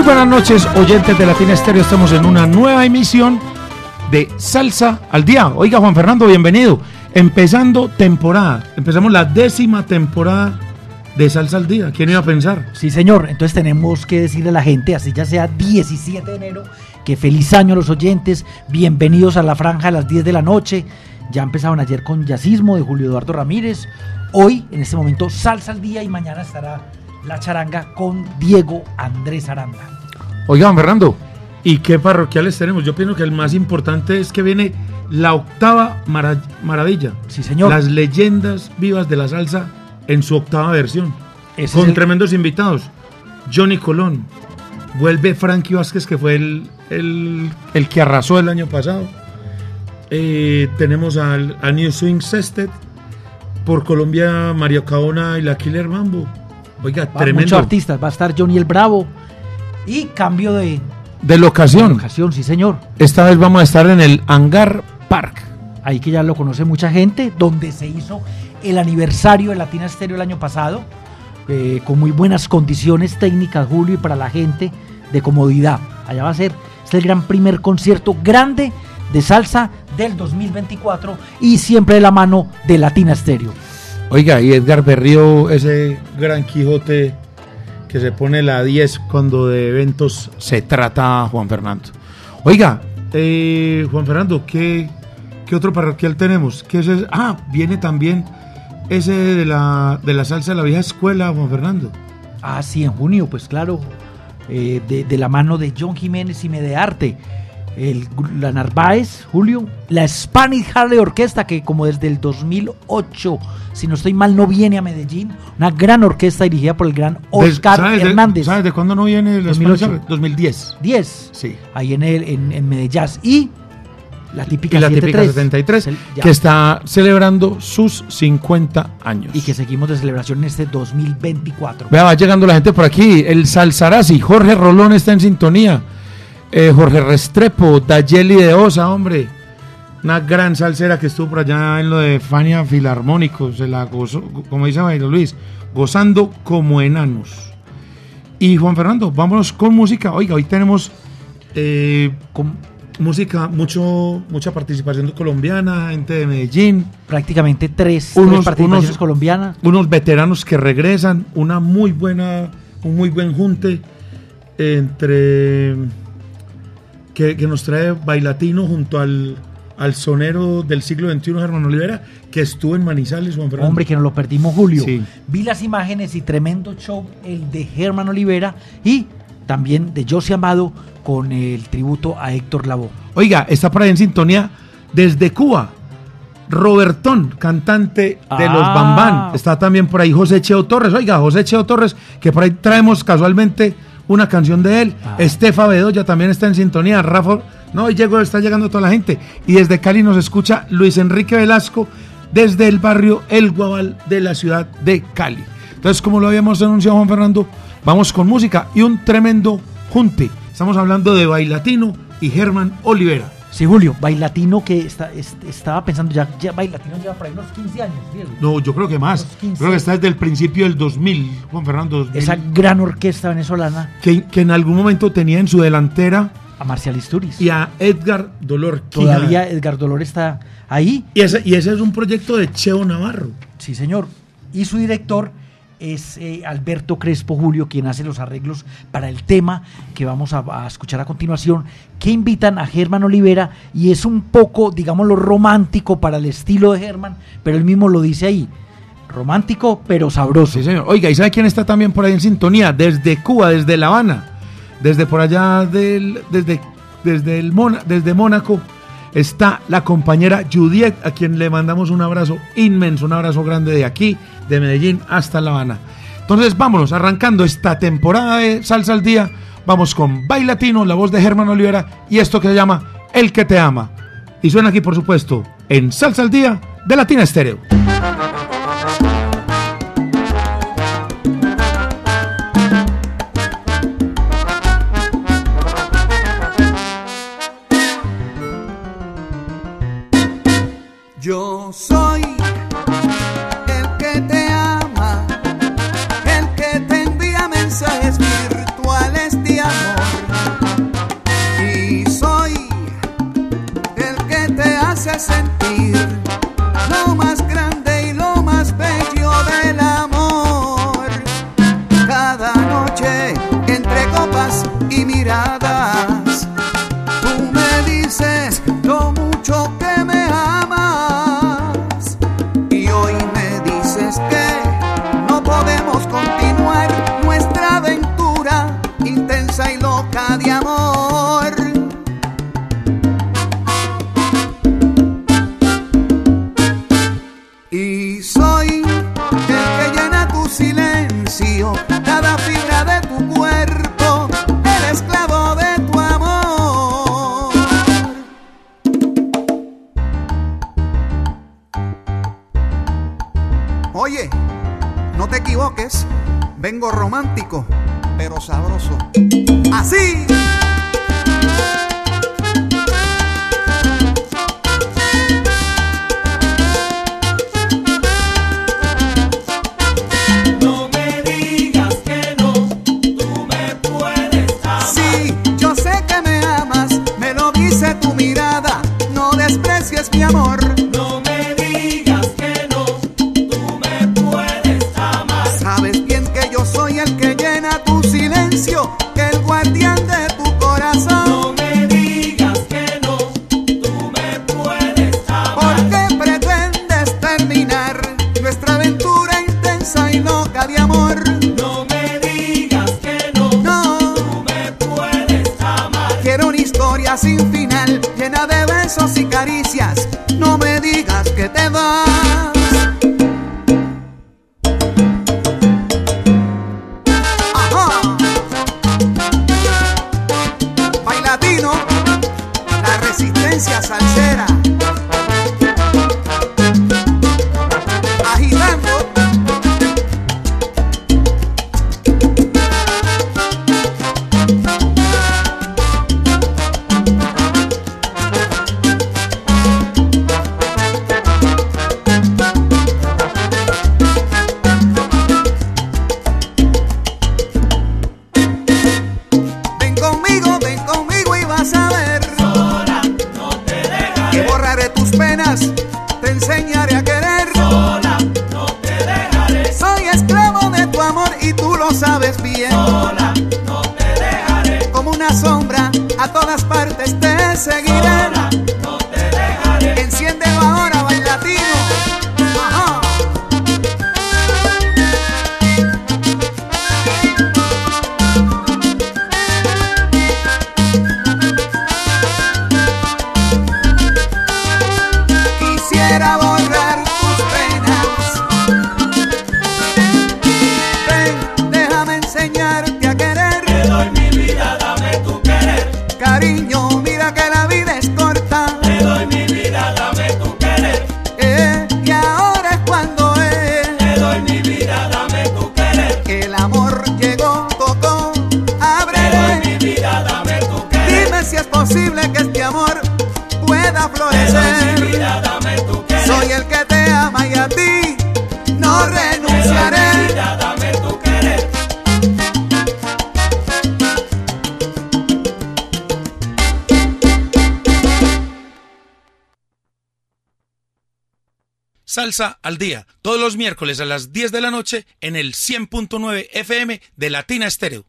Muy buenas noches, oyentes de Latina Estéreo. Estamos en una nueva emisión de Salsa al Día. Oiga, Juan Fernando, bienvenido. Empezando temporada. Empezamos la décima temporada de Salsa al Día. ¿Quién iba a pensar? Sí, señor. Entonces tenemos que decirle a la gente, así ya sea 17 de enero, que feliz año a los oyentes. Bienvenidos a la franja a las 10 de la noche. Ya empezaron ayer con Yacismo de Julio Eduardo Ramírez. Hoy, en este momento, Salsa al Día y mañana estará la charanga con Diego Andrés Aranda. Oiga, Juan Fernando, ¿y qué parroquiales tenemos? Yo pienso que el más importante es que viene la octava mara- maravilla. Sí, señor. Las leyendas vivas de la salsa en su octava versión. Ese con el- tremendos invitados. Johnny Colón. Vuelve Frankie Vázquez, que fue el, el- el que arrasó el año pasado. Eh, tenemos al, a New Swing Sestet. Por Colombia, Mario Caona y la Killer Mambo. Oiga, Va, tremendo. Muchos artistas. Va a estar Johnny el Bravo. Y cambio de De locación. ocasión, sí, señor. Esta vez vamos a estar en el Hangar Park. Ahí que ya lo conoce mucha gente, donde se hizo el aniversario de Latina Estéreo el año pasado, eh, con muy buenas condiciones técnicas, Julio, y para la gente de comodidad. Allá va a ser, es el gran primer concierto grande de salsa del 2024 y siempre de la mano de Latina Estéreo. Oiga, y Edgar Berrío, ese gran Quijote que se pone la 10 cuando de eventos se trata, Juan Fernando. Oiga, eh, Juan Fernando, ¿qué, qué otro parroquial tenemos? ¿Qué es ese? Ah, viene también ese de la, de la salsa de la vieja escuela, Juan Fernando. Ah, sí, en junio, pues claro, eh, de, de la mano de John Jiménez y Medearte. El, la Narváez, Julio, la Spanish Harley Orquesta, que como desde el 2008, si no estoy mal, no viene a Medellín. Una gran orquesta dirigida por el gran Oscar ¿Sabes de- Hernández. ¿Sabes de cuándo no viene el 2008? Spanish? 2010. 10, Sí. ahí en, el, en, en Medellín. Y la típica, Y la típica 73, 73, el- ya. que está celebrando sus 50 años. y que seguimos de celebración en este 2024. Vea, va llegando la gente por aquí. El Salsarazzi, Jorge Rolón está en sintonía. Eh, Jorge Restrepo, Dayeli de Osa, hombre. Una gran salsera que estuvo por allá en lo de Fania Filarmónico. Se la gozó, como dice Luis, gozando como enanos. Y Juan Fernando, vámonos con música. Oiga, hoy tenemos eh, con música, mucho, mucha participación colombiana, gente de Medellín. Prácticamente tres, Unos- tres participaciones unos- colombianas. unos veteranos que regresan, una muy buena, un muy buen junte entre que, que nos trae Bailatino junto al, al sonero del siglo XXI, Germán Olivera, que estuvo en Manizales, Juan Fernando. Hombre, que nos lo perdimos, Julio. Sí. Vi las imágenes y tremendo show, el de Germán Olivera y también de José Amado con el tributo a Héctor Lavoe. Oiga, está por ahí en sintonía desde Cuba. Robertón, cantante de los Ah. Bambán. Está también por ahí José Cheo Torres. Oiga, José Cheo Torres, que por ahí traemos casualmente una canción de él. Ah. Estefa Bedoya también está en sintonía. Rafa, no, hoy llegó, está llegando toda la gente. Y desde Cali nos escucha Luis Enrique Velasco desde el barrio El Guabal de la ciudad de Cali. Entonces, como lo habíamos anunciado, Juan Fernando, vamos con música y un tremendo junte. Estamos hablando de Bailatino y Germán Olivera. Sí, Julio, Bailatino que está, es- estaba pensando ya, ya Bailatino lleva por ahí unos 15 años, Diego. No, yo creo que más. Los 15. Creo que está desde el principio del 2000, Juan Fernando. 2000, Esa gran orquesta venezolana que, que en algún momento tenía en su delantera a Marcial Isturiz. y a Edgar Dolor. Todavía Edgar Dolor está ahí. Y ese, y ese es un proyecto de Cheo Navarro. Sí, señor. Y su director es eh, Alberto Crespo Julio, quien hace los arreglos para el tema que vamos a, escuchar a continuación, que invitan a Germán Olivera y es un poco, digámoslo, romántico para el estilo de Germán, pero él mismo lo dice ahí. Romántico, pero sabroso. Sí, señor. Oiga, ¿y sabe quién está también por ahí en sintonía? Desde Cuba, desde La Habana, desde por allá del, desde, desde, el Mona- desde Mónaco, está la compañera Judiet, a quien le mandamos un abrazo inmenso, un abrazo grande de aquí, de Medellín hasta La Habana. Entonces vámonos, arrancando esta temporada de Salsa al Día, vamos con Bailatino, la voz de Germán Olivera y esto que se llama El que te ama. Y suena aquí, por supuesto, en Salsa al Día de Latina Estéreo. present referencias al al día, todos los miércoles a las 10 de la noche en el 100.9 FM de Latina Estéreo.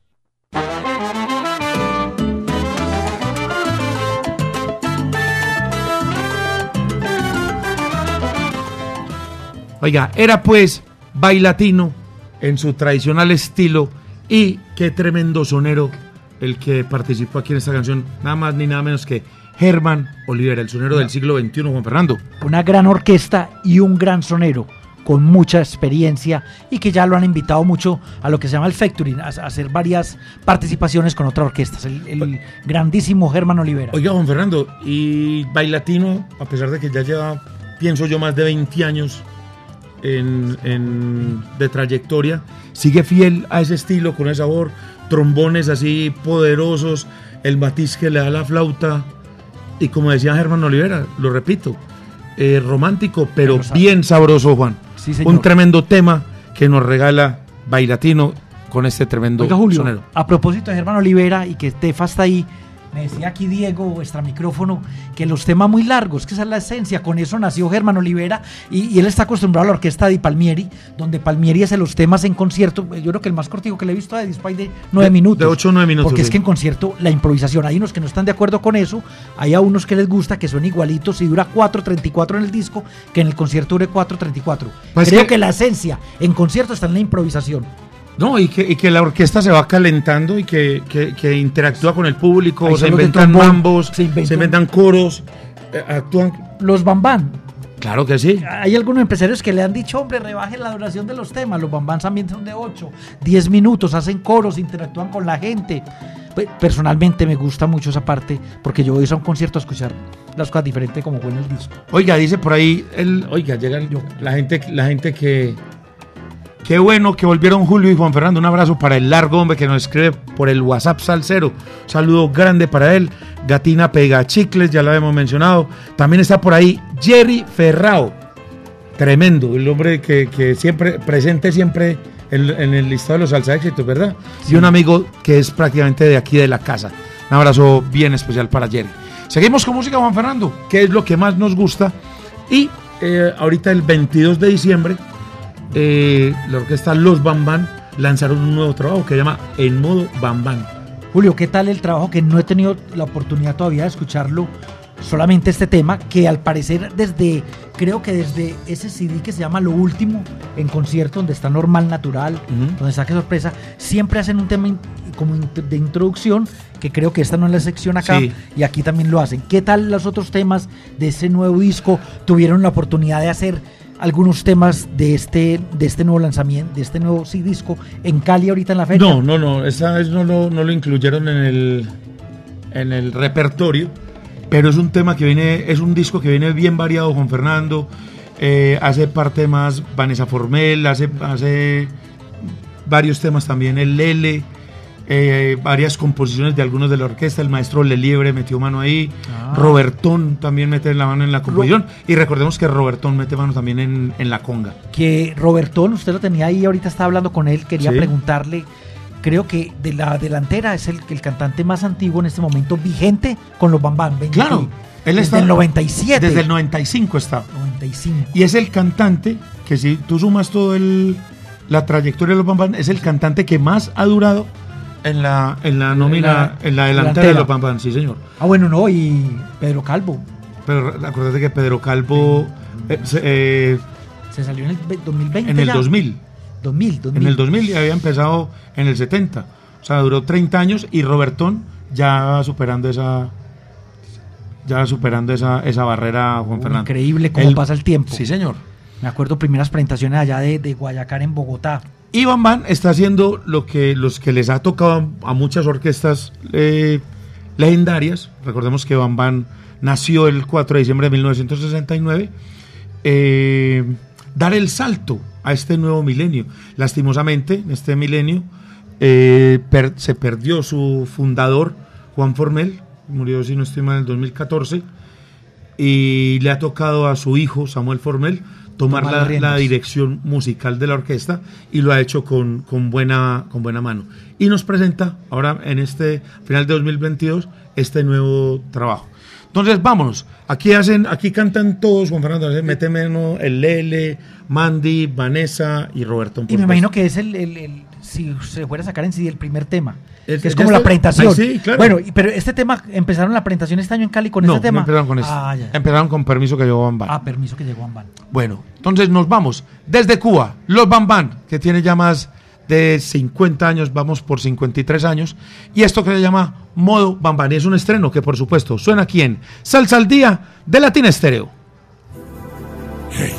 Oiga, era pues bailatino en su tradicional estilo y qué tremendo sonero el que participó aquí en esta canción, nada más ni nada menos que Germán Olivera, el sonero del siglo XXI, Juan Fernando. Una gran orquesta y un gran sonero con mucha experiencia y que ya lo han invitado mucho a lo que se llama el Factory, a, a hacer varias participaciones con otras orquestas. El, el grandísimo Germán Olivera. Oiga, Juan Fernando, y Bailatino, a pesar de que ya lleva, pienso yo, más de 20 años en, en- de trayectoria, sigue fiel a ese estilo, con ese sabor, trombones así poderosos, el matiz que le da la flauta, y como decía Germán Olivera, lo repito, eh, romántico, pero bien sabroso, Juan. Sí, señor. Un tremendo tema que nos regala Bailatino con este tremendo Oiga, Julio, sonero. a propósito de Germán Olivera y que Tefa está ahí, me decía aquí Diego, vuestra micrófono, que los temas muy largos, que esa es la esencia, con eso nació Germán Olivera y, y él está acostumbrado a la orquesta de Palmieri, donde Palmieri hace los temas en concierto, yo creo que el más cortico que le he visto de Display de nueve minutos. de ocho o nueve minutos, Porque es que en concierto la improvisación, hay unos que no están de acuerdo con eso, hay a unos que les gusta que son igualitos y dura 4.34 en el disco, que en el concierto dure 4.34. Pues Creo que- que la esencia en concierto está en la improvisación. No, y que, y que la orquesta se va calentando y que, que- que interactúa con el público, se inventan trombón, mambos, se se inventan- coros, eh, actúan. Los bambán, Claro que sí. Hay algunos empresarios que le han dicho, hombre, rebajen la duración de los temas. Los bambans también son de 8, 10 minutos, hacen coros, interactúan con la gente. Pe- Personalmente me gusta mucho esa parte porque yo voy a un concierto a escuchar las cosas diferentes como fue en el disco. Oiga, dice por ahí, el, oiga, llegan la gente, la gente que. Qué bueno que volvieron Julio y Juan Fernando. Un abrazo para el largo hombre que nos escribe por el WhatsApp Salcero. Un saludo grande para él. Gatina Pega Chicles, ya lo habíamos mencionado. También está por ahí Jerry Ferrao. Tremendo, el hombre que, que siempre, presente siempre en, en el listado de los salsa éxitos, ¿verdad? Y un amigo que es prácticamente de aquí de la casa. Un abrazo bien especial para Jerry. Seguimos con música, Juan Fernando, que es lo que más nos gusta. Y eh, ahorita el 22 de diciembre, eh, la orquesta Los Bambán lanzaron un nuevo trabajo que se llama En Modo Bambán. Julio, ¿qué tal el trabajo que no he tenido la oportunidad todavía de escucharlo? Solamente este tema que al parecer desde, creo que desde ese CD que se llama Lo Último, en concierto donde está Normal Natural, Ujú. donde está Que Sorpresa, siempre hacen un tema in- como de introducción, que creo que esta no es la sección acá, Sí. y aquí también lo hacen. ¿Qué tal los otros temas de ese nuevo disco? ¿Tuvieron la oportunidad de hacer algunos temas de este, de este nuevo lanzamiento, de este nuevo sí, disco en Cali ahorita en la feria? No, no, no, esa vez no lo, no lo incluyeron en el, en el repertorio, pero es un tema que viene, es un disco que viene bien variado con Fernando, eh, hace parte más Vanessa Formel, hace, hace varios temas también el Lele, eh, varias composiciones de algunos de la orquesta, el maestro Leliebre metió mano ahí, Ah. Robertón también mete la mano en la composición, y recordemos que Robertón mete mano también en, en la conga. que Robertón, usted lo tenía ahí, ahorita estaba hablando con él, quería Sí. preguntarle, creo que de la delantera es el, el cantante más antiguo en este momento vigente con los Bambán. Claro, él desde está el 97. Desde el 95 está. 95. Y es el cantante que si tú sumas todo el, la trayectoria de los Bambán, es el cantante que más ha durado en la, en la nómina, en la, delantera de los Bambán, sí señor. Ah, bueno, no, y Pedro Calvo Pero acuérdate que Pedro Calvo eh, se- eh, se salió en el ve- 2020. en el ya. 2000, 2000, 2000. en el 2000 ya había empezado en el 70, o sea, duró 30 años y Robertón ya superando esa ya superando esa, esa barrera, Juan Oh, Fernando. increíble cómo pasa el tiempo. Sí, señor. Me acuerdo primeras presentaciones allá de, de Guayacar en Bogotá. Y Van está haciendo lo que los que les ha tocado a muchas orquestas eh, legendarias. Recordemos que Van Van nació el 4 de diciembre de 1969. eh, dar el salto a este nuevo milenio. Lastimosamente, en este milenio eh, se perdió su fundador, Juan Formel, murió, si no estoy en el 2014, y le ha tocado a su hijo, Samuel Formel, tomar Tomar la, la dirección musical de la orquesta y lo ha hecho con, con, buena, con buena mano. Y nos presenta ahora en este final de 2022 este nuevo trabajo. Entonces, vámonos. Aquí hacen, aquí cantan todos, Juan Fernando, mete menos el Lele, Mandy, Vanessa y Roberto. Y me imagino que es el, el- el- si se fuera a sacar en sí el primer tema. Que es ya como la está- presentación. Ay, sí, claro. Bueno, pero este tema, ¿empezaron la presentación este año en Cali con no, este tema? no empezaron con este. Ah, ya. Empezaron con permiso que llevó Van Van. Ah, permiso que llegó Ambal. Bueno, entonces nos vamos desde Cuba, Los Bambán, que tiene ya más de 50 años, vamos por 53 años, y esto que se llama Modo Bambán, y es un estreno que por supuesto suena aquí en Salsa al Día de Latina Estéreo. Hey,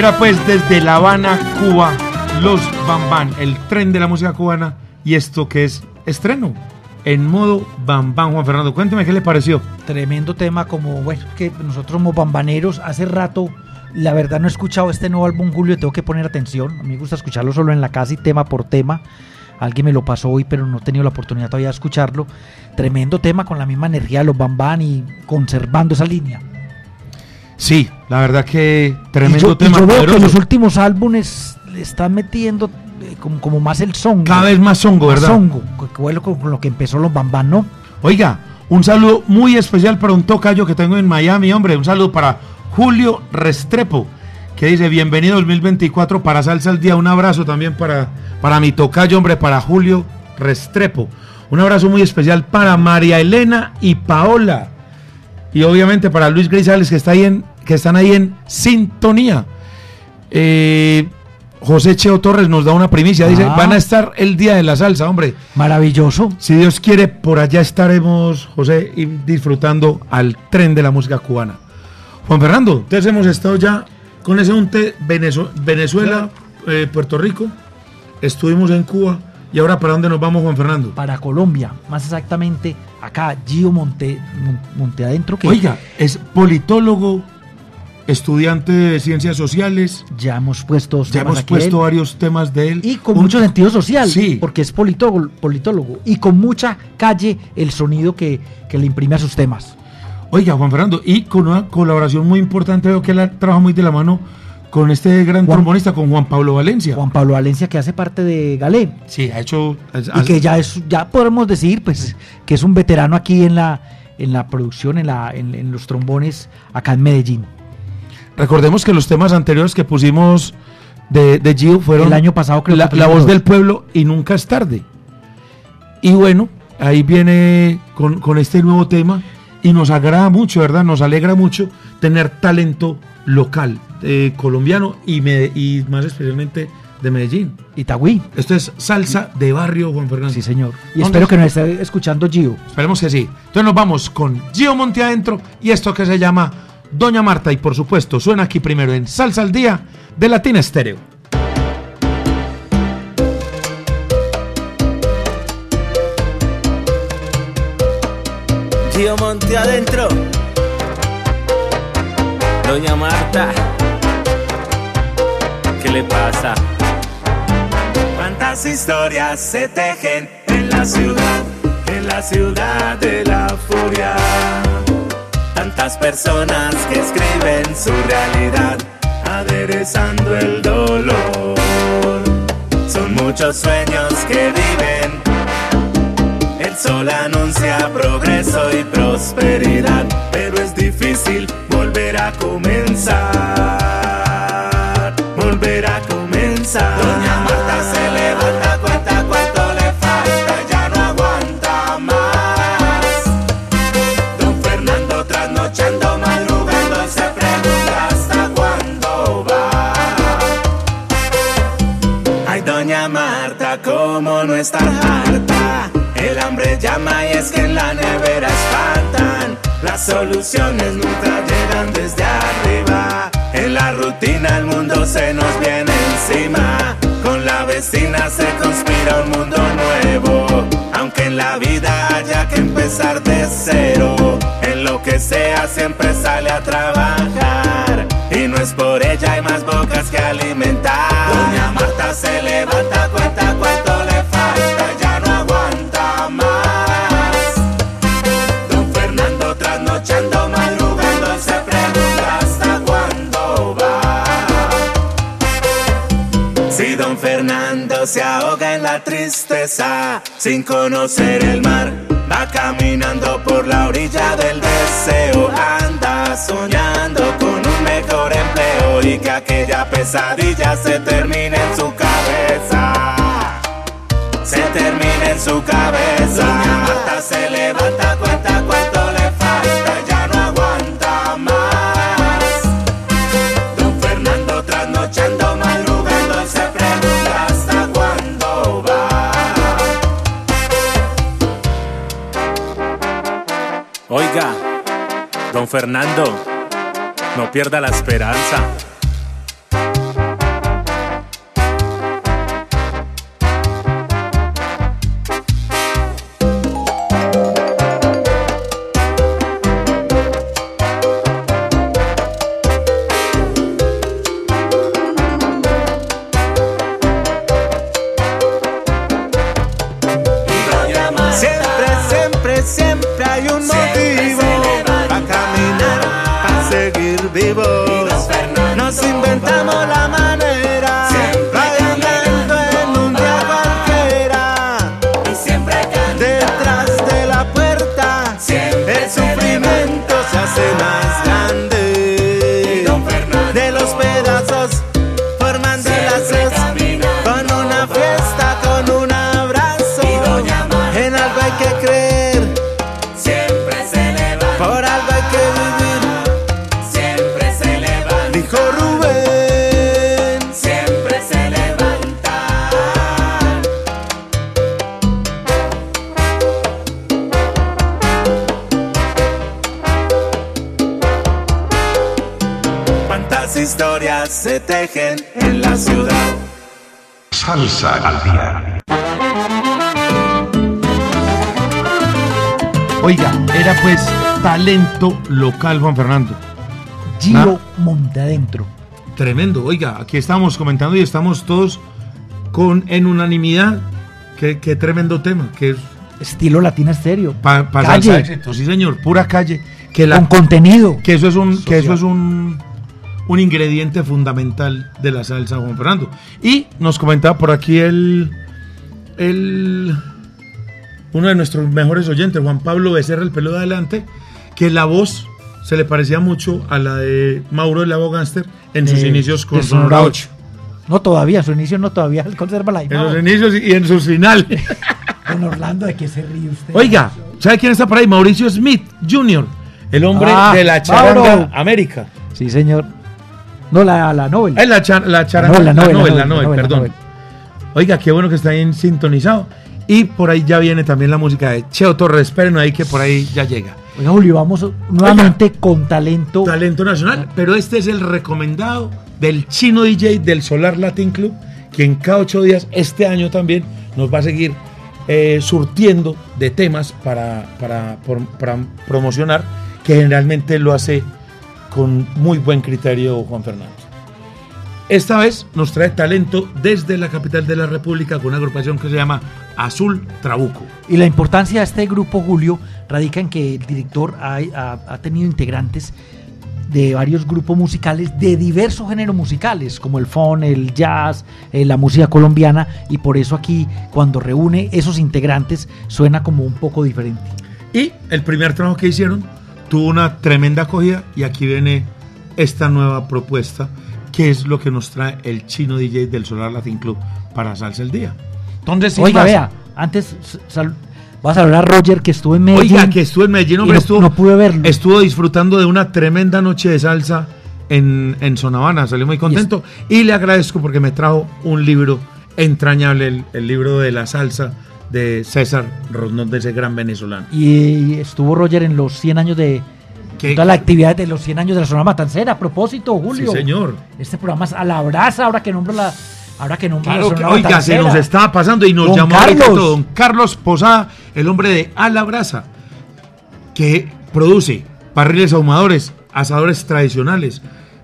Era pues desde La Habana, Cuba, los Bambán, el tren de la música cubana y esto que es estreno en modo Bambán. Juan Fernando, cuénteme qué le pareció. Tremendo tema, como, bueno, que nosotros somos bambaneros. Hace rato, la verdad, no he escuchado este nuevo álbum, Julio, tengo que poner atención. A mí me gusta escucharlo solo en la casa y tema por tema. Alguien me lo pasó hoy, pero no he tenido la oportunidad todavía de escucharlo. Tremendo tema con la misma energía de los Bambán y conservando esa línea. Sí, la verdad que Y tremendo yo, y tema. yo veo que los últimos álbumes le están metiendo eh, como, como más el son. Cada vez más songo, ¿verdad? Songo, lo- con, lo que empezó los Bambán, ¿no? Oiga, un saludo muy especial para un tocayo que tengo en Miami, hombre. Un saludo para Julio Restrepo, que dice bienvenido 2024 para Salsa al Día. Un abrazo también para, para mi tocayo, hombre, para Julio Restrepo. Un abrazo muy especial para María Elena y Paola. Y obviamente para Luis Grisales, que, está ahí en, que están ahí en sintonía. Eh, José Cheo Torres nos da una primicia. Dice, Ah. van a estar el Día de la Salsa, hombre. Maravilloso. Si Dios quiere, por allá estaremos, José, y disfrutando al tren de la música cubana. Juan Fernando, entonces hemos estado ya con ese unte Venezu- Venezuela, eh, Puerto Rico, estuvimos en Cuba, y ahora ¿para dónde nos vamos, Juan Fernando? Para Colombia, más exactamente acá, Gio Monte, Mon- Monte Adentro, que Oiga, es politólogo, estudiante de ciencias sociales, ya hemos puesto ya hemos puesto él, varios temas de él. y con Un- mucho sentido social, Sí. porque es politólogo, politólogo, y con mucha calle el sonido que, que le imprime a sus temas. Oiga, Juan Fernando, y con una colaboración muy importante, veo que él trabaja muy de la mano con este gran Juan- trombonista, con Juan Pablo Valencia. Juan Pablo Valencia, que hace parte de Galé, Sí, ha hecho... y que ya es, ya podemos decir, pues, que es un veterano aquí en la, en la producción, en, la, en, en los trombones acá en Medellín. Recordemos que los temas anteriores que pusimos de, de Gio fueron... El año pasado creo la, que la pusimos voz del pueblo y nunca es tarde. Y bueno, ahí viene con, con este nuevo tema y nos agrada mucho, ¿verdad? Nos alegra mucho tener talento local, eh, colombiano y, Mede- y más especialmente de Medellín. Itagüí. Esto es salsa de barrio, Juan Fernando. Sí, señor. Y ¿Dónde espero es? que nos esté escuchando Gio. Esperemos que sí. Entonces nos vamos con Gio Monte adentro y esto que se llama Doña Marta y por supuesto suena aquí primero en Salsa al Día de Latina Estéreo. Gio Monte adentro. Doña Marta. ¿Qué le pasa? Cuántas historias se tejen en la ciudad, en la ciudad de la furia. Tantas personas que escriben su realidad, aderezando el dolor. Son muchos sueños que viven el sol anuncia progreso y prosperidad, pero es difícil volver a comenzar. Volver a comenzar. Doña estar harta. El hambre llama y es que en la nevera espantan. Las soluciones nunca llegan desde arriba. En la rutina el mundo se nos viene encima. Con la vecina se conspira un mundo nuevo. Aunque en la vida haya que empezar de cero. En lo que sea siempre sale a trabajar. Y no es por ella, hay más bocas que alimentar. Doña Marta se levanta, cuenta se ahoga en la tristeza, sin conocer el mar, va caminando por la orilla del deseo, anda soñando con un mejor empleo y que aquella pesadilla se termine en su cabeza. Se termine en su cabeza. Se levanta, Oiga, don Fernando, no pierda la esperanza. Salsa al día. Oiga, era pues talento local, Juan Fernando. Giro Monte Adentro. Tremendo. Oiga, aquí estamos comentando y estamos todos con en unanimidad. Qué, qué tremendo tema. Que es Estilo Latina Estéreo. para Calle. salsa éxito. Sí, señor. Pura calle. Que la, Con contenido. que eso es un que eso es un un ingrediente fundamental de la salsa Juan Fernando y nos comentaba por aquí el el uno de nuestros mejores oyentes Juan Pablo Becerra el pelo de adelante que la voz se le parecía mucho a la de Mauro el Gánster en sus de- inicios con Sonora Sonora 8 No, todavía, su inicio no todavía, él conserva la en sus imagen. inicios y en sus finales Don Orlando, ¿de qué se ríe usted? oiga ¿sabe quién está por ahí? Mauricio Smith Jr. el hombre Ah, de la charanga. América Sí, señor. No, la, la Nobel. Es la, char- la Nobel, la la Nobel, Nobel, la la Nobel, Nobel, la perdón. Oiga, qué bueno que está bien sintonizado. Y por ahí ya viene también la música de Cheo Torres. Esperen ahí que por ahí ya llega. Oiga, Julio, vamos nuevamente con talento. Talento nacional, pero este es el recomendado del chino DJ del Solar Latin Club, quien cada ocho días, este año también, nos va a seguir eh, surtiendo de temas para, para, por- para promocionar, que generalmente lo hace con muy buen criterio Juan Fernando. Esta vez nos trae talento desde la capital de la República con una agrupación que se llama Azul Trabuco. Y la importancia de este grupo, Julio, radica en que el director ha, ha- ha tenido integrantes de varios grupos musicales de diversos géneros musicales, como el funk, el jazz, eh, la música colombiana, y por eso aquí, cuando reúne esos integrantes, suena como un poco diferente. Y el primer trabajo que hicieron tuvo una tremenda acogida y aquí viene esta nueva propuesta que es lo que nos trae el chino DJ del Solar Latin Club para Salsa el Día. Entonces, sin Oiga, más, vea, antes sal- vas a hablar a Roger que estuvo en Medellín. Oiga, que estuvo en Medellín, hombre, no, estuvo, no pude verlo. estuvo disfrutando de una tremenda noche de salsa en, en Sonavana, salí muy contento y, le agradezco porque me trajo un libro entrañable, el, el libro de la salsa de César Rondón, de ese gran venezolano. Y estuvo Roger en los 100 años de ¿Qué? toda la actividad de los 100 años de la Sonora Matancera. A propósito, Julio. Sí, señor. Este programa es a la brasa, ahora que nombro la. Ahora que nombro Claro la que, Sonora oiga, se nos estaba pasando y nos Don llamó Carlos. todo don Carlos Posada, el hombre de A la Brasa, que produce barriles ahumadores, asadores tradicionales,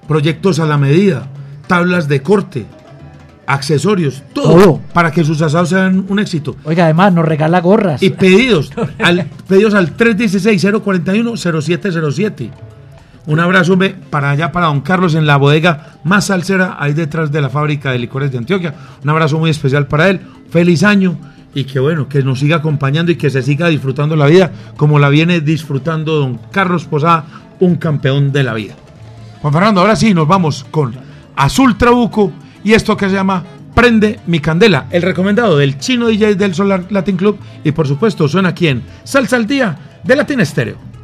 proyectos a la medida, tablas de corte, accesorios, todo, Todo. para que sus asados sean un éxito. Oiga, además nos regala gorras. Y pedidos, al, pedidos al 316-041-0707. Un abrazo para allá, para don Carlos, en la bodega más salsera, ahí detrás de la fábrica de licores de Antioquia. Un abrazo muy especial para él. Feliz año y que bueno, que nos siga acompañando y que se siga disfrutando la vida como la viene disfrutando don Carlos Posada, un campeón de la vida. Juan Fernando, ahora sí, nos vamos con Azul Trabuco y esto que se llama Prende mi candela, el recomendado del chino DJ del Solar Latin Club y por supuesto suena aquí en Salsa al Día de Latin Estéreo.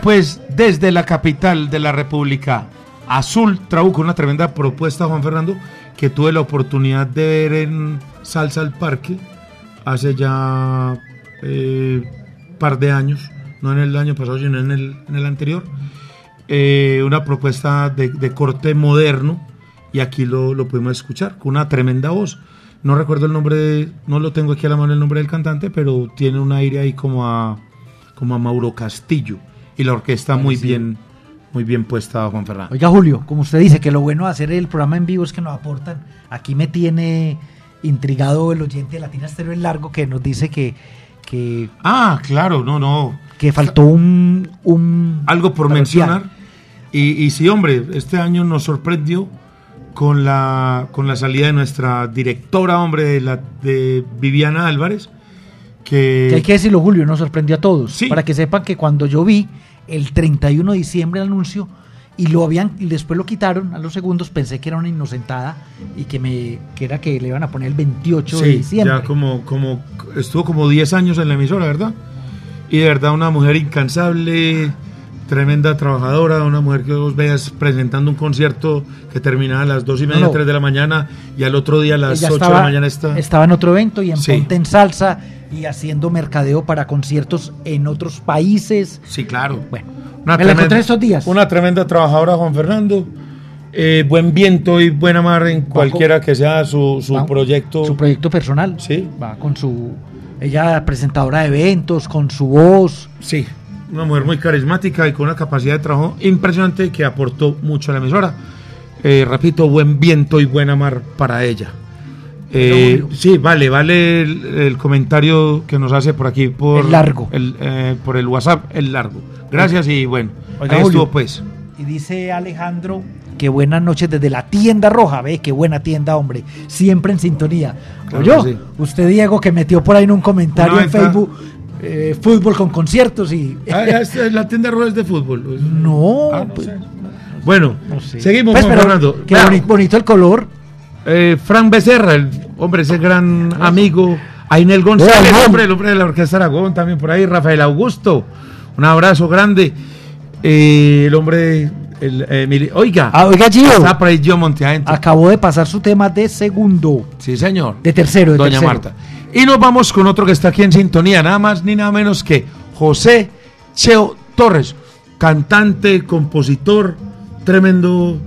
Pues desde la capital de la República, Azul Trabuco, una tremenda propuesta, Juan Fernando, que tuve la oportunidad de ver en Salsa al Parque hace ya eh, par de años, no en el año pasado, sino en el, anterior. Eh, una propuesta de, corte moderno y aquí lo, lo pudimos escuchar con una tremenda voz. No recuerdo el nombre, no lo tengo aquí a la mano el nombre del cantante, pero tiene un aire ahí como a, como a Mauro Castillo y la orquesta muy bien, muy bien puesta, Juan Fernando. Oiga, Julio, como usted dice, que lo bueno de hacer el programa en vivo es que nos aportan. Aquí me tiene intrigado el oyente de Latina Estéreo el Largo que nos dice que, que, Ah, claro, no, no. que faltó un, un Algo por mencionar. Y, y sí, hombre, este año nos sorprendió con la, con la salida de nuestra directora, hombre, de, la, de Viviana Álvarez, que... Que hay que decirlo, Julio, nos sorprendió a todos. Sí. Para que sepan que cuando yo vi el 31 de diciembre el anuncio y lo habían y después lo quitaron a los segundos, pensé que era una inocentada y que me que era que le iban a poner el 28 de diciembre. ya como, como estuvo como 10 años en la emisora, ¿verdad? Y de verdad una mujer incansable, tremenda trabajadora, una mujer que vos veas presentando un concierto que terminaba a las 2 y media, No, no. 3 de la mañana y al otro día a las Ella 8 de la mañana está... estaba en otro evento y en Sí. Ponte en Salsa y haciendo mercadeo para conciertos en otros países. Sí, claro. Bueno, Una me la tremenda- encontré estos días. Una tremenda trabajadora, Juan Fernando. Eh, buen viento y buena mar en cualquiera que sea su, su Va- proyecto. Su proyecto personal. Sí. Va con su. Ella presentadora de eventos, con su voz. Sí. una mujer muy carismática y con una capacidad de trabajo impresionante que aportó mucho a la emisora. Eh, repito, buen viento y buena mar para ella. Eh, sí, vale, vale el, el comentario que nos hace por aquí por El largo. el, eh, por el WhatsApp, el largo. Gracias y bueno, Oiga, ahí estuvo pues. Y dice Alejandro que buenas noches desde la tienda roja, ve, qué buena tienda, hombre, siempre en sintonía. Claro sí. usted Diego que metió por ahí en un comentario en Facebook eh, fútbol con conciertos y Ah, la tienda roja es de fútbol. no, Ah, no pues, sé. Bueno, sé. seguimos Pues, pero Fernando. qué bonito el color. Eh, Fran Becerra, el hombre, ese gran amigo. Ainel González, Hola, hombre, el hombre de la Orquesta Aragón, también por ahí. Rafael Augusto, un abrazo grande. Eh, el hombre, el, eh, oiga, Ah, oiga, Gio. está por ahí Gio. Acabó de pasar su tema de segundo, Sí, señor. de tercero, de Doña tercero. Marta. Y nos vamos con otro que está aquí en sintonía, nada más ni nada menos que José Cheo Torres, cantante, compositor, tremendo,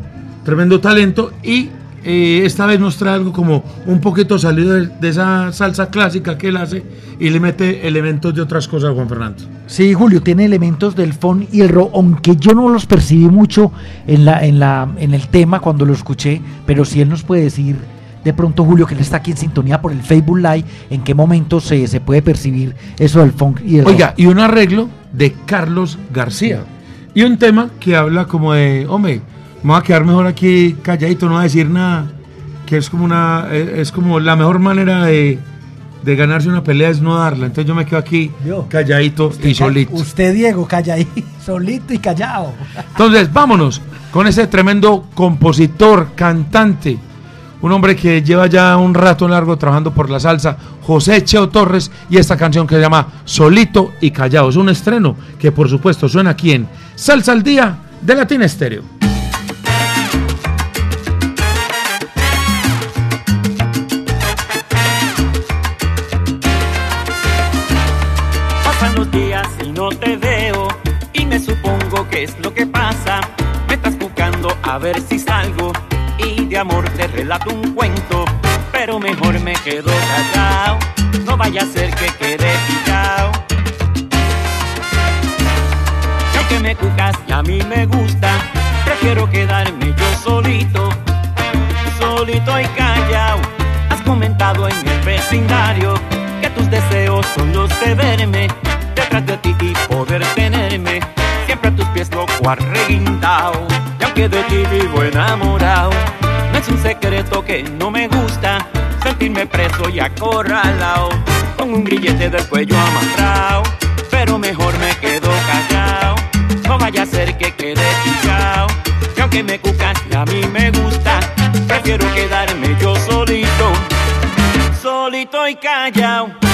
tremendo talento y eh, esta vez nos trae algo como un poquito salido de, de esa salsa clásica que él hace y le mete elementos de otras cosas, Juan Fernando. Sí, Julio, tiene elementos del funk y el rock, aunque yo no los percibí mucho en, la, en, la, en el tema cuando lo escuché, pero si él nos puede decir de pronto, Julio, que él está aquí en sintonía por el Facebook Live, en qué momento se, se puede percibir eso del funk y el Oiga, rock. y un arreglo de Carlos García. Y un tema que habla como de, hombre, me voy a quedar mejor aquí calladito, no voy a decir nada. Que es como una, eh, es como la mejor manera de, de ganarse una pelea es no darla. Entonces yo me quedo aquí calladito y solito. Usted, Diego, calla ahí, solito y callado. Entonces, vámonos con ese tremendo compositor, cantante, un hombre que lleva ya un rato largo trabajando por la salsa, José Cheo Torres, y esta canción que se llama Solito y Callado. Es un estreno que, por supuesto, suena aquí en Salsa al Día de Latina Estéreo. Que es lo que pasa. Me estás buscando a ver si salgo y de amor te relato un cuento, pero mejor me quedo callado. No vaya a ser que quede pillado. Y aunque me cucas y a mí me gusta, prefiero quedarme yo solito, solito y callado. Has comentado en el vecindario que tus deseos son los de verme detrás de ti y poder tenerme siempre a tus pies loco arreguindao. Y aunque de ti vivo enamorado, no es un secreto que no me gusta sentirme preso y acorralado con un grillete del cuello amarrado. Pero mejor me quedo callado, no vaya a ser que quede pillado. Y aunque me cucas y a mí me gusta, prefiero quedarme yo solito, solito y callado.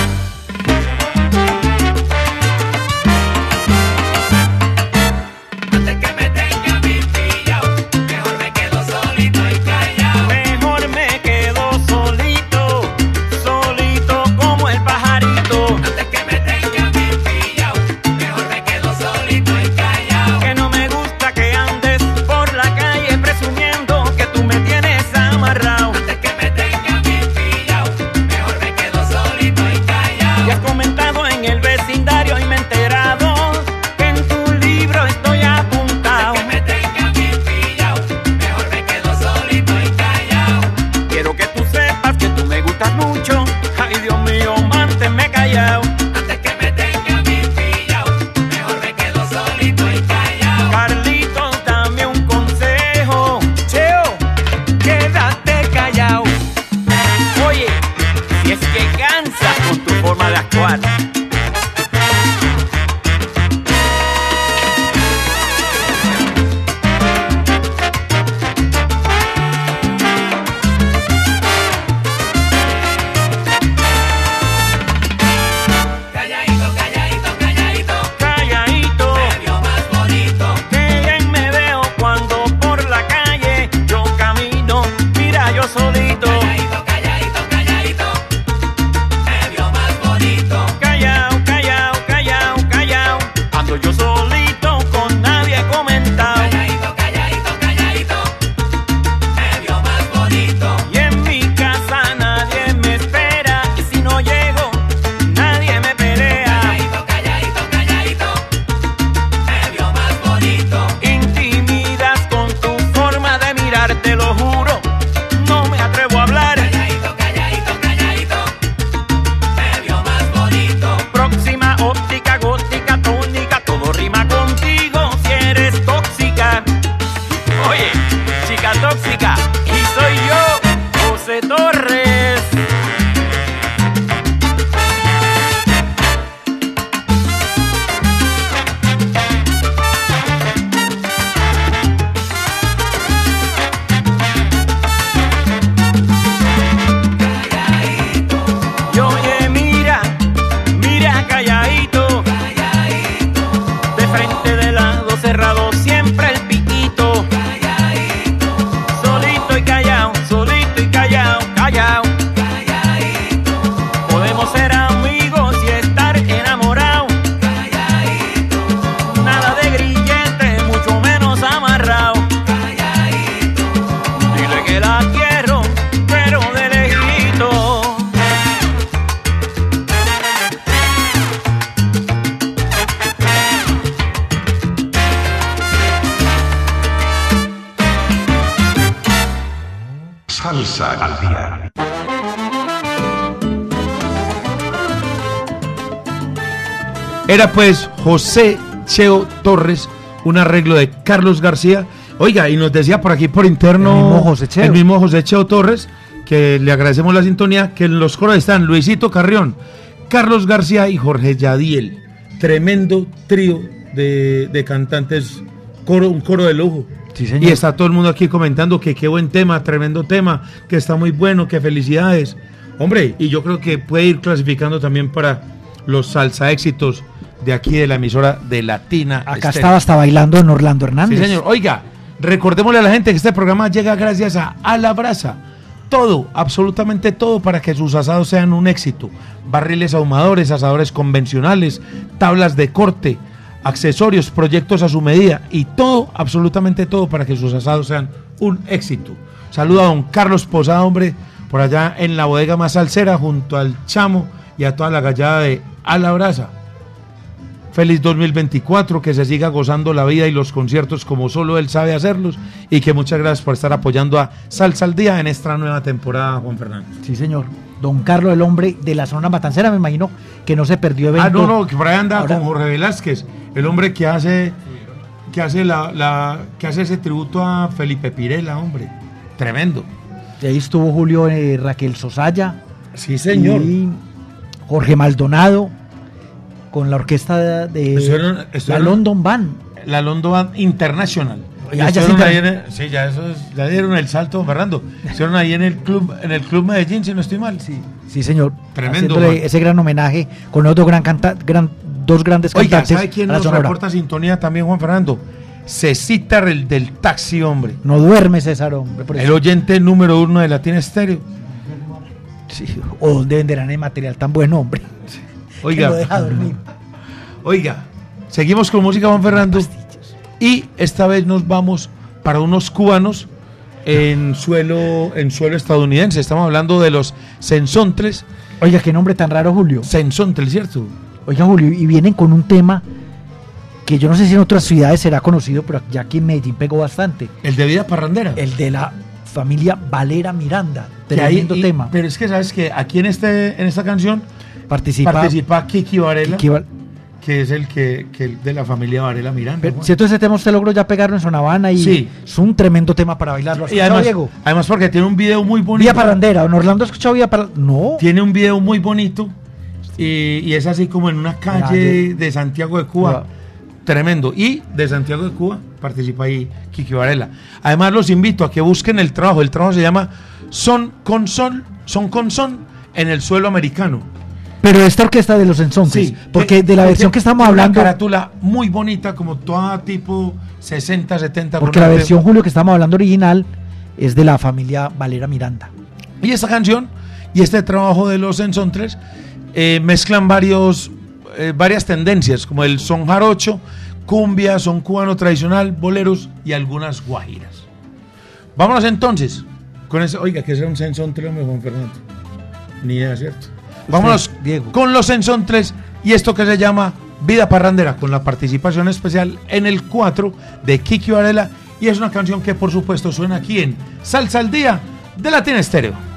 Era pues José Cheo Torres, un arreglo de Carlos García. Oiga, y nos decía por aquí por interno El mismo José Cheo. el mismo José Cheo Torres, que le agradecemos la sintonía, que en los coros están Luisito Carrión, Carlos García y Jorge Yadiel. Tremendo trío de, de cantantes, coro, un coro de lujo. señor. Y está todo el mundo aquí comentando que qué buen tema, tremendo tema, que está muy bueno, que felicidades. Hombre, y yo creo que puede ir clasificando también para los salsa éxitos de aquí de la emisora de Latina. Acá Estéreo. estaba hasta bailando en Orlando Hernández. Sí, señor. Oiga, recordémosle a la gente que este programa llega gracias a A la Brasa. Todo, absolutamente todo para que sus asados sean un éxito. Barriles ahumadores, asadores convencionales, tablas de corte, accesorios, proyectos a su medida y todo, absolutamente todo para que sus asados sean un éxito. Saluda a don Carlos Posada, hombre, por allá en la bodega más salsera junto al Chamo y a toda la gallada de A la Brasa. Feliz 2024, que se siga gozando la vida y los conciertos como solo él sabe hacerlos y que muchas gracias por estar apoyando a Salsa al Día en esta nueva temporada, Juan Fernando. Sí, señor. Don Carlos, el hombre de la zona matancera, me imagino que no se perdió evento. Ah, no, no, que por ahí anda Ahora- con Jorge Velázquez, el hombre que hace que hace la, la- que hace ese tributo a Felipe Pirela, hombre. Tremendo. Y ahí estuvo Julio eh, Raquel Sosaya. Sí, señor. Y Jorge Maldonado con la orquesta de Estuvieron- la London Band. La London Band International. Ya, ya sí, en sí, ya, eso es- ya dieron el salto, Fernando. Estuvieron ahí en el club, en el club Medellín, si no estoy mal. Sí, Sí, señor. Tremendo, ese gran homenaje con otro gran canta, gran, dos grandes Oiga, cantantes. ¿sabe quién nos Sonora. reporta sintonía también, Juan Fernando? Cecita el del taxi, hombre. No duerme César, hombre. El oyente número uno de Latina Estéreo. Sí, ¿O dónde venderán el material tan bueno, hombre? Oiga. Que lo deja dormir. Oiga, seguimos con música, Juan Fernando. Y esta vez nos vamos para unos cubanos en suelo, en suelo estadounidense. Estamos hablando de los Sensontles. Oiga, qué nombre tan raro, Julio. Sensontles, ¿cierto? Oiga, Julio, y vienen con un tema que yo no sé si en otras ciudades será conocido, pero ya aquí en Medellín pegó bastante. El de Vida Parrandera. El de la familia Valera Miranda. Ahí- Tremendo y- tema. Pero es que sabes que aquí en este en esta canción Participa, participa Kiki Varela, Kiki Val- que es el que, que de la familia Varela Miranda. Pero, Juan. ¿Cierto ese tema usted logró ya pegarlo en Sonavana? Y Sí. es un tremendo tema para bailarlo. ¿Has y escuchado, además, Diego? además porque tiene un video muy bonito. Vía Parrandera. ¿En Orlando has escuchado Vía Parrandera? No. Tiene un video muy bonito y, y es así como en una calle de Santiago de Cuba. Tremendo. Y de Santiago de Cuba participa ahí Kiki Varela. Además los invito a que busquen el trabajo. El trabajo se llama Son con Sol, Son con Son en el suelo americano. Pero esta orquesta de los Ensontes. porque de la versión que estamos hablando. Una carátula muy bonita, como toda tipo 60, 70. Porque la versión, Julio, que estamos hablando original es de la familia Valera Miranda. Y esta canción y este trabajo de los Ensontres eh, mezclan varios, eh, varias tendencias, como el son jarocho, cumbia, son cubano tradicional, boleros y algunas guajiras. Vámonos entonces con ese. Oiga, que sea un hombre, Juan Fernando. Ni idea, ¿cierto? Vámonos Diego. con los Sensontres y esto que se llama Vida Parrandera, con la participación especial en el 4 de Kiki Varela. Y es una canción que, por supuesto, suena aquí en Salsa al Día de Latina Estéreo.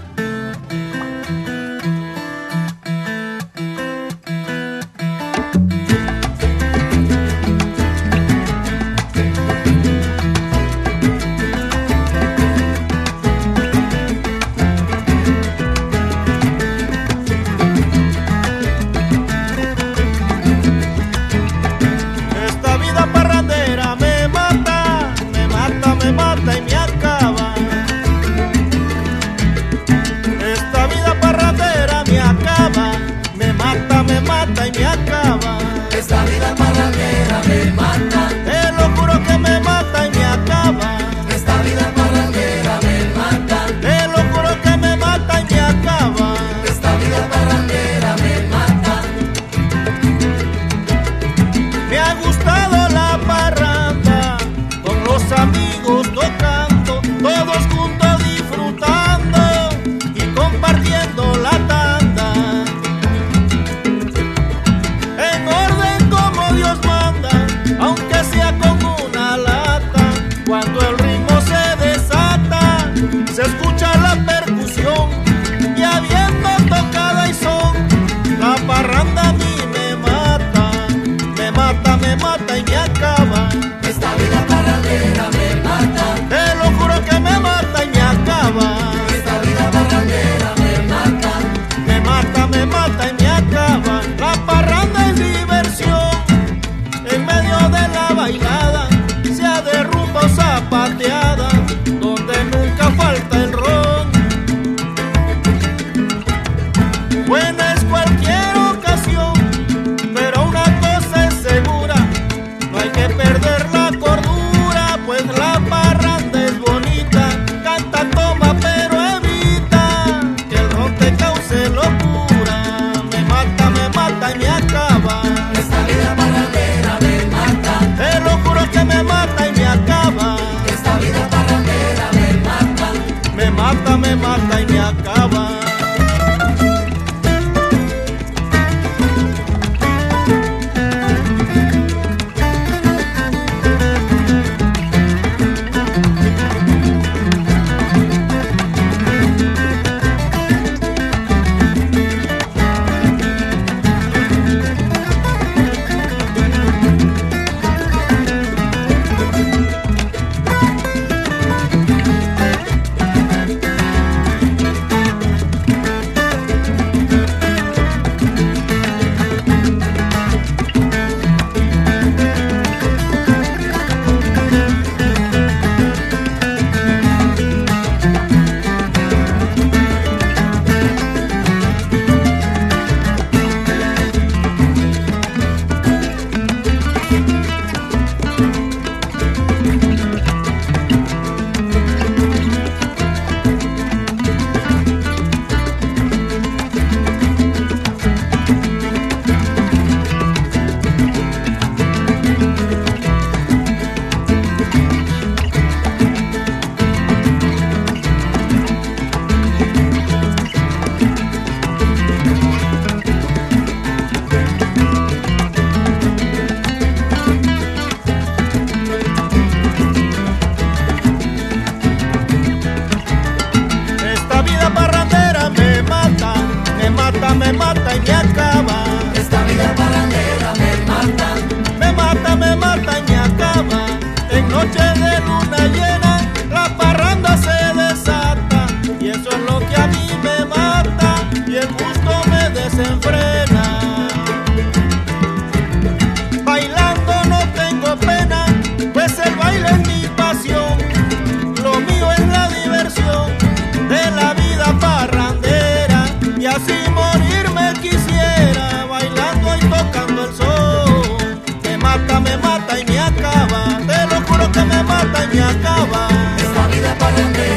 Esta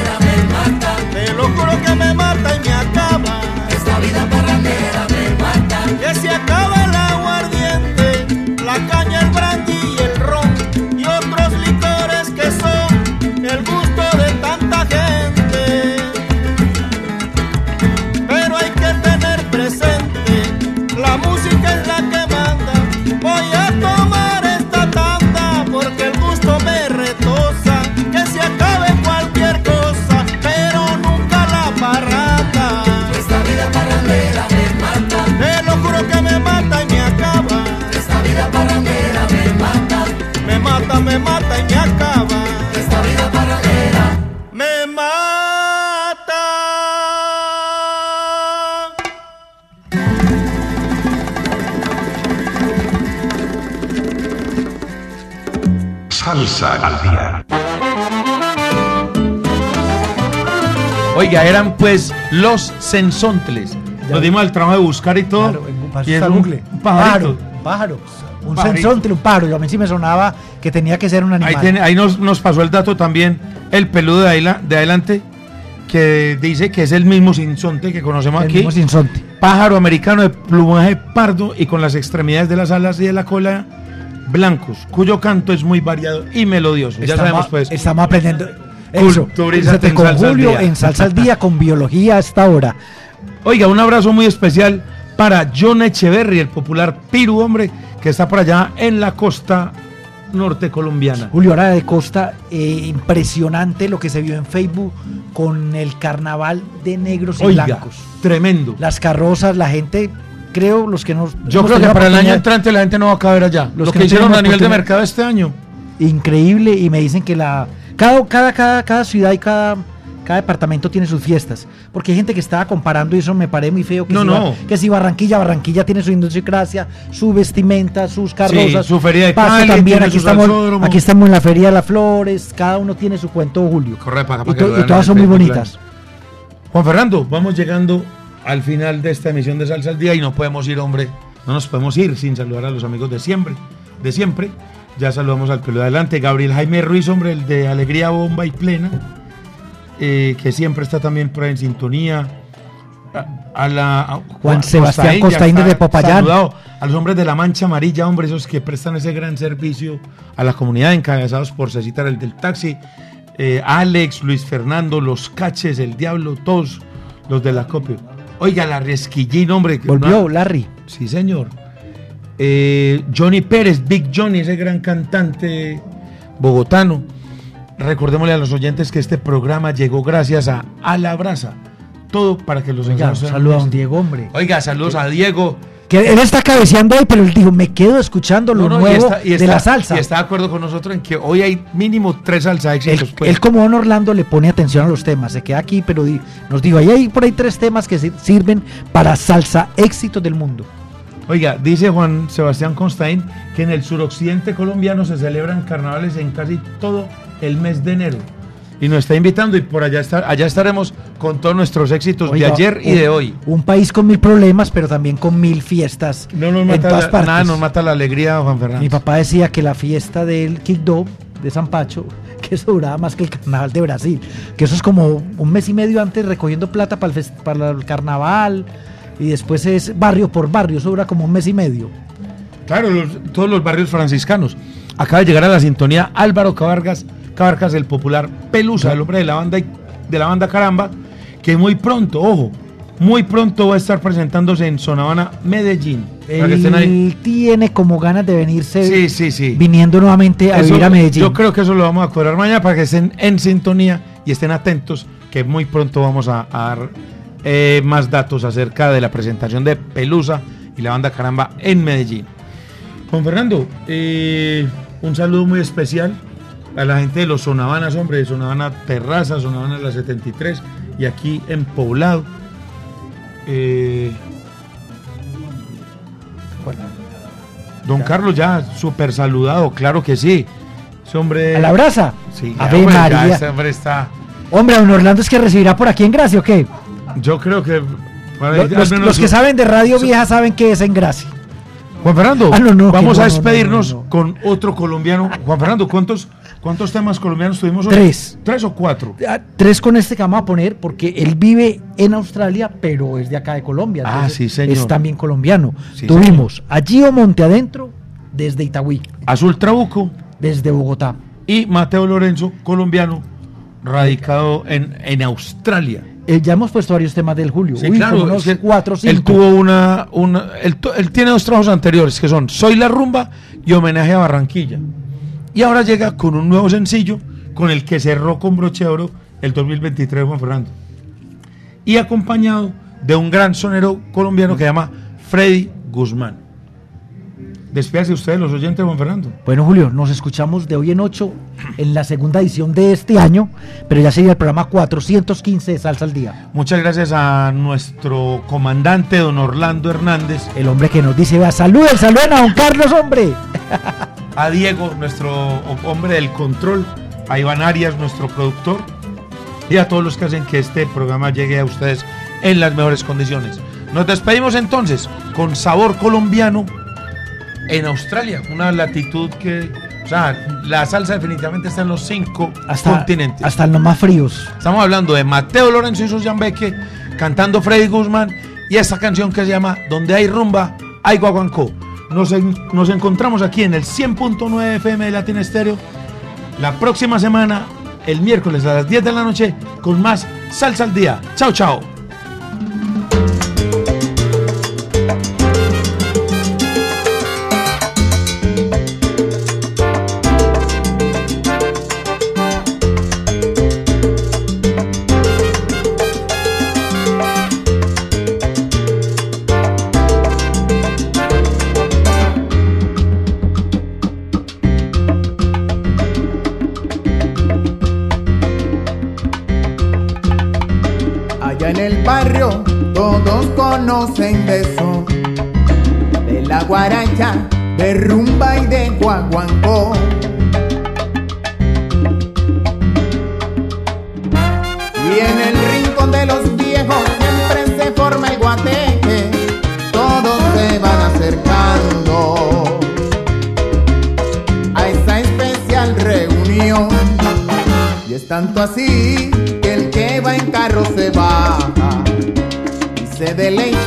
Oiga, eran pues los sensontles. Nos dimos el trabajo de buscar y todo. y es un, un pajarito. Pájaro, pájaro. Un sensontle, un pájaro. Yo a mí sí me sonaba que tenía que ser un animal. Ahí, nos, nos pasó el dato también el peludo de, aila- de adelante que dice que es el mismo sinsonte que conocemos El aquí. mismo sinsonte. Pájaro americano de plumaje pardo y con las extremidades de las alas y de la cola blancos, cuyo canto es muy variado y melodioso. ya sabemos pues. Estamos aprendiendo. Eso. Culturízate en con al Julio en Salsa al Día con biología a esta hora. Oiga, un abrazo muy especial para John Echeverry, el popular Piru, hombre, que está por allá en la costa norte colombiana. Julio Ara de Costa, eh, impresionante lo que se vio en Facebook con el carnaval de negros y blancos. tremendo. Las carrozas, la gente, creo, los que nos. Yo creo que para el año entrante la gente no va a caber allá. Los Lo que que no hicieron a nivel de mercado este año. increíble y me dicen que la cada cada cada, cada ciudad y cada cada departamento tiene sus fiestas, porque hay gente que estaba comparando y eso me parece muy feo que, No, si, no. Que si Barranquilla, Barranquilla tiene su idiosincrasia, su vestimenta, sus carrozas, su feria de Pasto Cali, también, aquí estamos, aquí estamos en la Feria de las Flores, cada uno tiene su cuento Julio. Corre para y, para to- y vean todas son muy bonitas. Juan Fernando, vamos llegando al final de esta emisión de Salsa al Día y no podemos ir, hombre, no nos podemos ir sin saludar a los amigos de siempre, de siempre. Ya saludamos al pelo de adelante, Gabriel Jaime Ruiz, hombre, el de Alegría Bomba y Plena, eh, que siempre está también por ahí en sintonía. A, a la a Juan Sebastián Costaín de Popayán. saludado. A los hombres de la Mancha Amarilla, hombre, esos que prestan ese gran servicio a la comunidad, encabezados por Cecitar, el del taxi. eh, Alex, Luis Fernando, los Caches, el Diablo, todos los del acopio. Oiga, la Resquillín, hombre. Volvió una- Larry. Sí, señor. Eh, Johnny Pérez, Big Johnny, ese gran cantante bogotano. Recordémosle a los oyentes que este programa llegó gracias a A la Brasa. Todo para que los Oiga, enfermos un sean saludo a don. Diego, hombre. Oiga, saludos a Diego. Que él está cabeceando hoy, pero él dijo, me quedo escuchando lo No, no, y nuevo está- y de la salsa. Y está de acuerdo con nosotros en que hoy hay mínimo tres salsa éxitos. Él, pues. él como don Orlando le pone atención a los temas, se queda aquí, pero di- nos dijo, ahí hay por ahí tres temas que sir- sirven para salsa éxitos del mundo. Oiga, dice Juan Sebastián Constain que en el suroccidente colombiano se celebran carnavales en casi todo el mes de enero. Y nos está invitando y por allá, estar, allá estaremos con todos nuestros éxitos Oiga, de ayer y un- de hoy. Un país con mil problemas, pero también con mil fiestas No nos en mata todas la- partes. nada nos mata la alegría, Juan Fernando. Mi papá decía que la fiesta del Quibdó de San Pacho, que eso duraba más que el carnaval de Brasil, que eso es como un mes y medio antes recogiendo plata para el, fest- para el carnaval y después es barrio por barrio, eso dura como un mes y medio. Claro, los- todos los barrios franciscanos. Acaba de llegar a la sintonía Álvaro Cabargas, Cabarcas, el popular Pelusa, el hombre de la banda de la banda Caramba, que muy pronto, ojo, muy pronto va a estar presentándose en Sonavana, Medellín. Él tiene como ganas de venirse Sí, sí, sí. viniendo nuevamente a Eso- vivir a Medellín. Yo creo que eso lo vamos a cobrar mañana para que estén en sintonía y estén atentos, que muy pronto vamos a, a dar eh, más datos acerca de la presentación de Pelusa y la banda Caramba en Medellín. Juan Fernando, eh, un saludo muy especial a la gente de los Sonavanas, hombre, de Sonavana Terraza, Sonavana La 73 y aquí en Poblado. Eh, Don Carlos ya súper saludado, claro que sí. Ese hombre... ¿A la brasa? Sí, Ave hombre, ya María. ese hombre está... Hombre, don Orlando es que recibirá por aquí en Gracia, ¿o qué? Yo creo que... para- Los, los- que saben de Radio Vieja saben que es en Gracia. Juan Fernando, Ah, no, no, que vamos a no, no, despedirnos no, no. con otro colombiano. Juan Fernando, ¿cuántos, ¿cuántos temas colombianos tuvimos hoy? Tres. ¿Tres o cuatro? Ah, Tres con este que vamos a poner porque él vive en Australia, pero es de acá de Colombia. Ah, sí, señor. Es también colombiano. Sí, Tuvimos a Gio Monte Adentro desde Itagüí, Azul Trabuco desde Bogotá. y Mateo Lorenzo, colombiano, radicado en, en Australia. Eh, ya hemos puesto varios temas del Julio. Sí, Uy, claro, unos cuatro cinco. Él tuvo una, una él tiene dos trabajos anteriores que son Soy la rumba y Homenaje a Barranquilla. Y ahora llega con un nuevo sencillo con el que cerró con broche de oro el 2023 Juan Fernando. Y acompañado de un gran sonero colombiano que se llama Freddy Guzmán. Despídase usted, los oyentes, Juan Fernando. Bueno, Julio, nos escuchamos de hoy en ocho en la segunda edición de este año, pero ya sería el programa 415 de Salsa al Día. Muchas gracias a nuestro comandante, don Orlando Hernández. El hombre que nos dice, vea, saluden, saluden a don Carlos, hombre. a Diego, nuestro hombre del control, a Iván Arias, nuestro productor, y a todos los que hacen que este programa llegue a ustedes en las mejores condiciones. Nos despedimos entonces con sabor colombiano en Australia, una latitud que, o sea, la salsa definitivamente está en los cinco Hasta, continentes. hasta en los más fríos. Estamos hablando de Mateo Lorenzo y Suyambeque cantando Freddy Guzmán y esta canción que se llama Donde hay rumba, hay guaguancó. Nos, en- nos encontramos aquí en el 100.9 FM de Latin Estéreo la próxima semana, el miércoles a las 10 de la noche, con más Salsa al Día. Chao, chao. Conocen de eso, de la guaracha, de rumba y de guaguancó. Y en el rincón de los viejos siempre se forma el guateque, todos se van acercando a esa especial reunión. Y es tanto así que el que va en carro se baja y se deleita